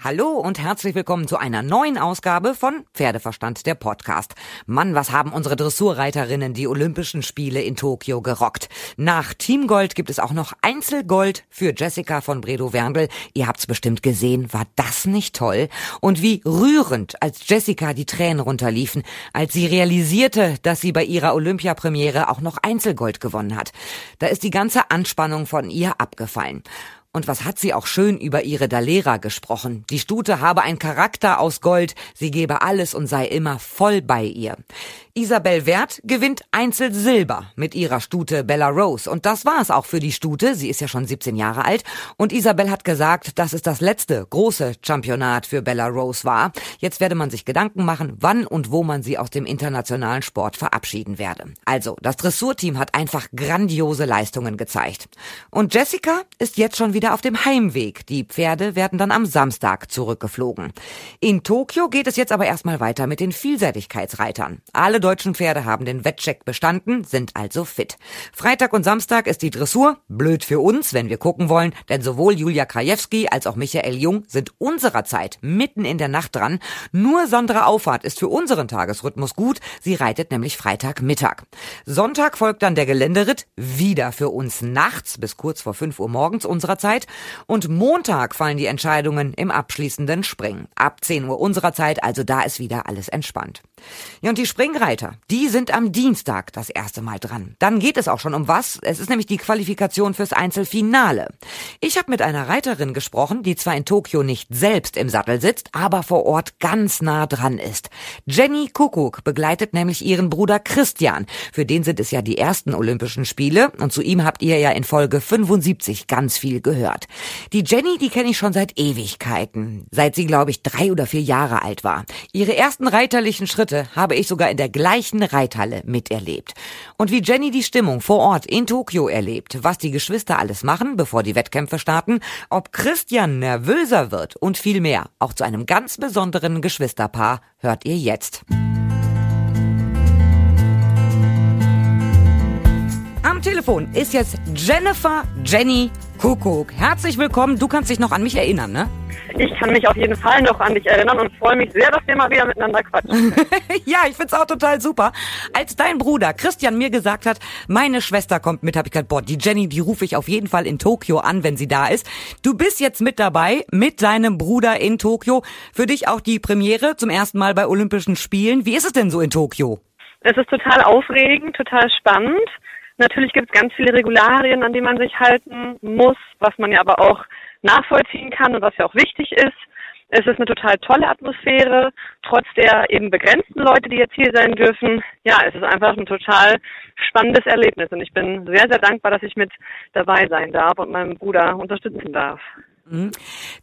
Hallo und herzlich willkommen zu einer neuen Ausgabe von Pferdeverstand der Podcast. Mann, was haben unsere Dressurreiterinnen die Olympischen Spiele in Tokio gerockt. Nach Teamgold gibt es auch noch Einzelgold für Jessica von Bredow Werndl. Ihr habt's bestimmt gesehen, war das nicht toll? Und wie rührend, als Jessica die Tränen runterliefen, als sie realisierte, dass sie bei ihrer Olympiapremiere auch noch Einzelgold gewonnen hat. Da ist die ganze Anspannung von ihr abgefallen. Und was hat sie auch schön über ihre Dalera gesprochen. Die Stute habe ein Charakter aus Gold, sie gebe alles und sei immer voll bei ihr. Isabel Wert gewinnt Einzel Silber mit ihrer Stute Bella Rose. Und das war es auch für die Stute. Sie ist ja schon 17 Jahre alt. Und Isabel hat gesagt, dass es das letzte große Championat für Bella Rose war. Jetzt werde man sich Gedanken machen, wann und wo man sie aus dem internationalen Sport verabschieden werde. Also, das Dressurteam hat einfach grandiose Leistungen gezeigt. Und Jessica ist jetzt schon wieder auf dem Heimweg. Die Pferde werden dann am Samstag zurückgeflogen. In Tokio geht es jetzt aber erstmal weiter mit den Vielseitigkeitsreitern. Alle deutschen Pferde haben den Wettcheck bestanden, sind also fit. Freitag und Samstag ist die Dressur. Blöd für uns, wenn wir gucken wollen, denn sowohl Julia Krajewski als auch Michael Jung sind unserer Zeit mitten in der Nacht dran. Nur Sandra Auffahrt ist für unseren Tagesrhythmus gut. Sie reitet nämlich Freitagmittag. Sonntag folgt dann der Geländeritt, wieder für uns nachts bis kurz vor 5 Uhr morgens unserer Zeit. Und Montag fallen die Entscheidungen im abschließenden Spring. Ab 10 Uhr unserer Zeit, also da ist wieder alles entspannt. Ja, und die Springreiter weiter. Die sind am Dienstag das erste Mal dran. Dann geht es auch schon um was. Es ist nämlich die Qualifikation fürs Einzelfinale. Ich habe mit einer Reiterin gesprochen, die zwar in Tokio nicht selbst im Sattel sitzt, aber vor Ort ganz nah dran ist. Jenny Kuckuck begleitet nämlich ihren Bruder Christian. Für den sind es ja die ersten Olympischen Spiele und zu ihm habt ihr ja in Folge 75 ganz viel gehört. Die Jenny, die kenne ich schon seit Ewigkeiten. Seit sie, glaube ich, drei oder vier Jahre alt war. Ihre ersten reiterlichen Schritte habe ich sogar in der gleichen Reithalle miterlebt. Und wie Jenny die Stimmung vor Ort in Tokio erlebt, was die Geschwister alles machen, bevor die Wettkämpfe starten, ob Christian nervöser wird und viel mehr, auch zu einem ganz besonderen Geschwisterpaar, hört ihr jetzt. Am Telefon ist jetzt Jennifer Jenny Kuckuck. Herzlich willkommen. Du kannst dich noch an mich erinnern, ne? Ich kann mich auf jeden Fall noch an dich erinnern und freue mich sehr, dass wir mal wieder miteinander quatschen. ja, ich find's auch total super. Als dein Bruder Christian mir gesagt hat, meine Schwester kommt mit, habe ich gesagt, boah, die Jenny, die rufe ich auf jeden Fall in Tokio an, wenn sie da ist. Du bist jetzt mit dabei, mit deinem Bruder in Tokio. Für dich auch die Premiere zum ersten Mal bei Olympischen Spielen. Wie ist es denn so in Tokio? Es ist total aufregend, total spannend. Natürlich gibt es ganz viele Regularien, an die man sich halten muss, was man ja aber auch nachvollziehen kann und was ja auch wichtig ist. Es ist eine total tolle Atmosphäre, trotz der eben begrenzten Leute, die jetzt hier sein dürfen. Ja, es ist einfach ein total spannendes Erlebnis und ich bin sehr, sehr dankbar, dass ich mit dabei sein darf und meinen Bruder unterstützen darf. Mhm.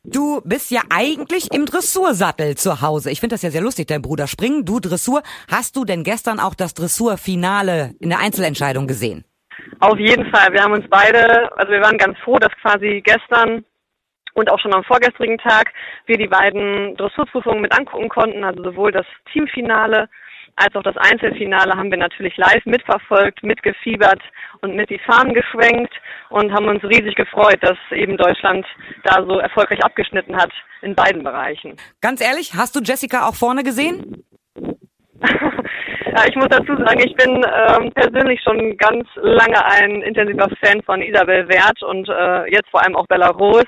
Du bist ja eigentlich im Dressursattel zu Hause. Ich finde das ja sehr lustig, dein Bruder springen, du Dressur. Hast du denn gestern auch das Dressurfinale in der Einzelentscheidung gesehen? Auf jeden Fall. Wir haben uns beide, also wir waren ganz froh, dass quasi gestern und auch schon am vorgestrigen Tag wir die beiden Dressurprüfungen mit angucken konnten, also sowohl das Teamfinale als auch das Einzelfinale haben wir natürlich live mitverfolgt, mitgefiebert und mit die Fahnen geschwenkt und haben uns riesig gefreut, dass eben Deutschland da so erfolgreich abgeschnitten hat in beiden Bereichen. Ganz ehrlich, hast du Jessica auch vorne gesehen? Ja, ich muss dazu sagen, ich bin ähm, persönlich schon ganz lange ein intensiver Fan von Isabel Wert und äh, jetzt vor allem auch Belarus.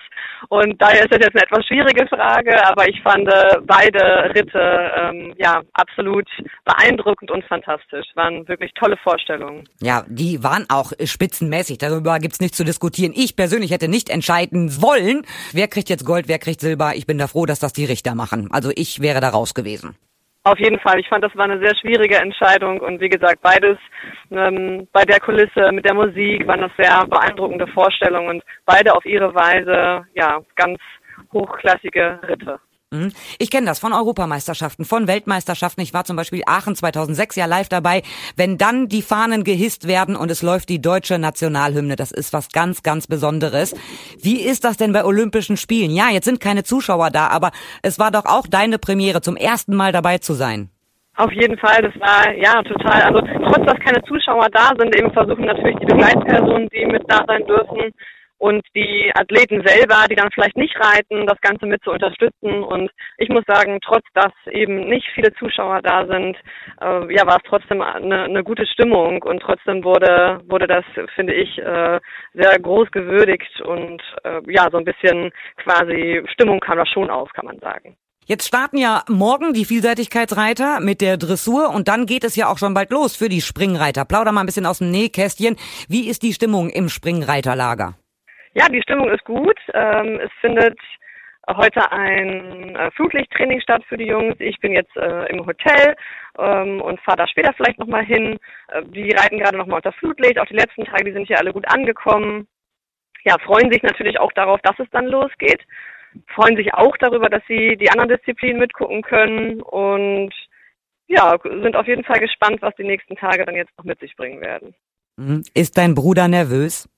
Und daher ist das jetzt eine etwas schwierige Frage, aber ich fand äh, beide Ritte ähm, ja absolut beeindruckend und fantastisch. Waren wirklich tolle Vorstellungen. Ja, die waren auch spitzenmäßig. Darüber gibt's nichts zu diskutieren. Ich persönlich hätte nicht entscheiden wollen, wer kriegt jetzt Gold, wer kriegt Silber. Ich bin da froh, dass das die Richter machen. Also ich wäre da raus gewesen. Auf jeden Fall. Ich fand, das war eine sehr schwierige Entscheidung und wie gesagt, beides ähm, bei der Kulisse mit der Musik waren das sehr beeindruckende Vorstellungen und beide auf ihre Weise ja ganz hochklassige Ritte. Mhm. Ich kenne das von Europameisterschaften, von Weltmeisterschaften. Ich war zum Beispiel Aachen 2006 ja live dabei. Wenn dann die Fahnen gehisst werden und es läuft die deutsche Nationalhymne, das ist was ganz, ganz Besonderes. Wie ist das denn bei Olympischen Spielen? Ja, jetzt sind keine Zuschauer da, aber es war doch auch deine Premiere, zum ersten Mal dabei zu sein. Auf jeden Fall, das war ja total, also trotz dass keine Zuschauer da sind, eben versuchen natürlich die Begleitpersonen, die mit da sein dürfen, und die Athleten selber, die dann vielleicht nicht reiten, das Ganze mit zu unterstützen. Und ich muss sagen, trotz dass eben nicht viele Zuschauer da sind, äh, ja, war es trotzdem eine, eine gute Stimmung und trotzdem wurde wurde das, finde ich, äh, sehr groß gewürdigt und äh, ja, so ein bisschen quasi Stimmung kam da schon auf, kann man sagen. Jetzt starten ja morgen die Vielseitigkeitsreiter mit der Dressur und dann geht es ja auch schon bald los für die Springreiter. Plauder mal ein bisschen aus dem Nähkästchen. Wie ist die Stimmung im Springreiterlager? Ja, die Stimmung ist gut. Ähm, es findet heute ein äh, Flutlichttraining statt für die Jungs. Ich bin jetzt äh, im Hotel ähm, und fahre da später vielleicht nochmal hin. Äh, die reiten gerade nochmal unter Flutlicht. Auch die letzten Tage, die sind hier alle gut angekommen. Ja, freuen sich natürlich auch darauf, dass es dann losgeht. Freuen sich auch darüber, dass sie die anderen Disziplinen mitgucken können und ja, sind auf jeden Fall gespannt, was die nächsten Tage dann jetzt noch mit sich bringen werden. Mhm. Ist dein Bruder nervös?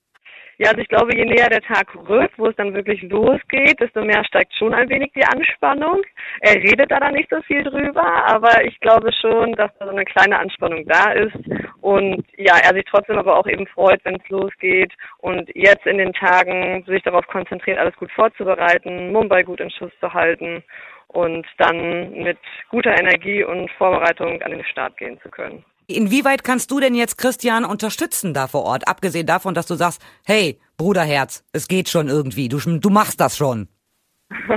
Ja, also ich glaube, je näher der Tag rückt, wo es dann wirklich losgeht, desto mehr steigt schon ein wenig die Anspannung. Er redet da dann nicht so viel drüber, aber ich glaube schon, dass da so eine kleine Anspannung da ist und ja, er sich trotzdem aber auch eben freut, wenn es losgeht und jetzt in den Tagen sich darauf konzentriert, alles gut vorzubereiten, Mumbai gut in Schuss zu halten und dann mit guter Energie und Vorbereitung an den Start gehen zu können. Inwieweit kannst du denn jetzt Christian unterstützen da vor Ort? Abgesehen davon, dass du sagst, hey, Bruderherz, es geht schon irgendwie, du, du machst das schon.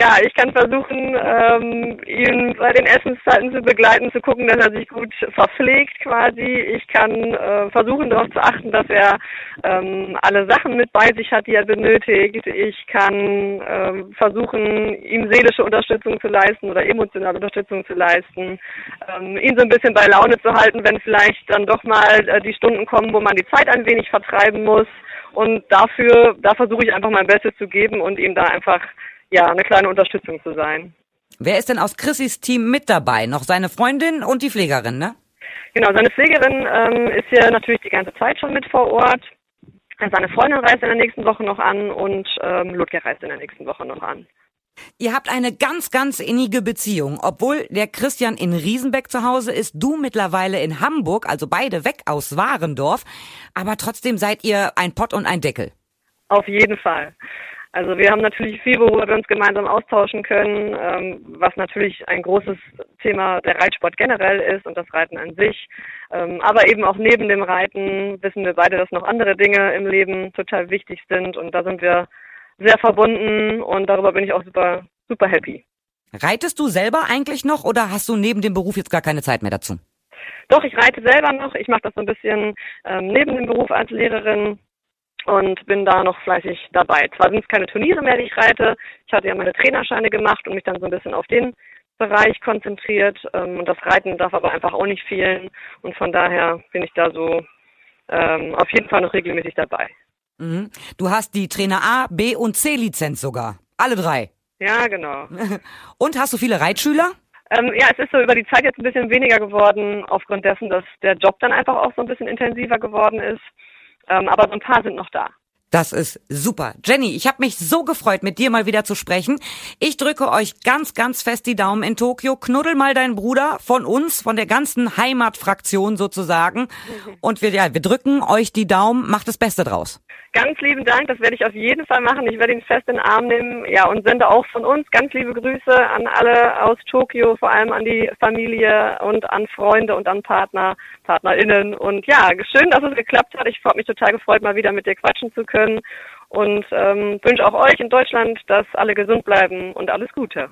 ja, ich kann versuchen, ähm, ihn bei den Essenszeiten zu begleiten, zu gucken, dass er sich gut verpflegt quasi. Ich kann äh, versuchen, darauf zu achten, dass er ähm, alle Sachen mit bei sich hat, die er benötigt. Ich kann ähm, versuchen, ihm seelische Unterstützung zu leisten oder emotionale Unterstützung zu leisten, ähm, ihn so ein bisschen bei Laune zu halten, wenn vielleicht dann doch mal äh, die Stunden kommen, wo man die Zeit ein wenig vertreiben muss. Und dafür, da versuche ich einfach mein Bestes zu geben und ihm da einfach ja, eine kleine Unterstützung zu sein. Wer ist denn aus Chrissys Team mit dabei? Noch seine Freundin und die Pflegerin, ne? Genau, seine Pflegerin ähm, ist ja natürlich die ganze Zeit schon mit vor Ort. Seine Freundin reist in der nächsten Woche noch an und ähm, Ludger reist in der nächsten Woche noch an. Ihr habt eine ganz, ganz innige Beziehung. Obwohl der Christian in Riesenbeck zu Hause ist, du mittlerweile in Hamburg, also beide weg aus Warendorf. Aber trotzdem seid ihr ein Pott und ein Deckel. Auf jeden Fall. Also wir haben natürlich viel, worüber wir uns gemeinsam austauschen können, ähm, was natürlich ein großes Thema der Reitsport generell ist und das Reiten an sich. Ähm, aber eben auch neben dem Reiten wissen wir beide, dass noch andere Dinge im Leben total wichtig sind und da sind wir sehr verbunden und darüber bin ich auch super, super happy. Reitest du selber eigentlich noch oder hast du neben dem Beruf jetzt gar keine Zeit mehr dazu? Doch, ich reite selber noch. Ich mache das so ein bisschen ähm, neben dem Beruf als Lehrerin und bin da noch fleißig dabei. Zwar sind es keine Turniere mehr, die ich reite. Ich hatte ja meine Trainerscheine gemacht und mich dann so ein bisschen auf den Bereich konzentriert. Ähm, und das Reiten darf aber einfach auch nicht fehlen. Und von daher bin ich da so ähm, auf jeden Fall noch regelmäßig dabei. Mhm. Du hast die Trainer A, B und C Lizenz sogar. Alle drei. Ja, genau. und hast du viele Reitschüler? Ähm, ja, es ist so über die Zeit jetzt ein bisschen weniger geworden, aufgrund dessen, dass der Job dann einfach auch so ein bisschen intensiver geworden ist. Ähm, aber so ein paar sind noch da. Das ist super. Jenny, ich habe mich so gefreut, mit dir mal wieder zu sprechen. Ich drücke euch ganz, ganz fest die Daumen in Tokio. Knuddel mal deinen Bruder von uns, von der ganzen Heimatfraktion sozusagen. Und wir, ja, wir drücken euch die Daumen. Macht das Beste draus. Ganz lieben Dank, das werde ich auf jeden Fall machen. Ich werde ihn fest in den Arm nehmen. Ja, und sende auch von uns ganz liebe Grüße an alle aus Tokio, vor allem an die Familie und an Freunde und an Partner, PartnerInnen. Und ja, schön, dass es geklappt hat. Ich habe mich total gefreut, mal wieder mit dir quatschen zu können. Und ähm, wünsche auch euch in Deutschland, dass alle gesund bleiben und alles Gute.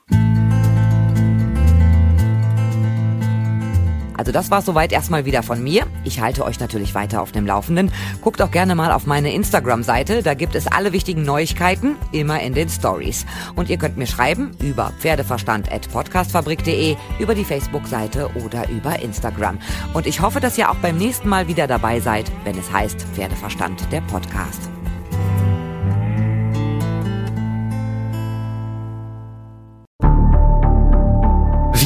Also das war soweit erstmal wieder von mir. Ich halte euch natürlich weiter auf dem Laufenden. Guckt auch gerne mal auf meine Instagram-Seite. Da gibt es alle wichtigen Neuigkeiten immer in den Stories. Und ihr könnt mir schreiben über pferdeverstand.podcastfabrik.de, über die Facebook-Seite oder über Instagram. Und ich hoffe, dass ihr auch beim nächsten Mal wieder dabei seid, wenn es heißt Pferdeverstand, der Podcast.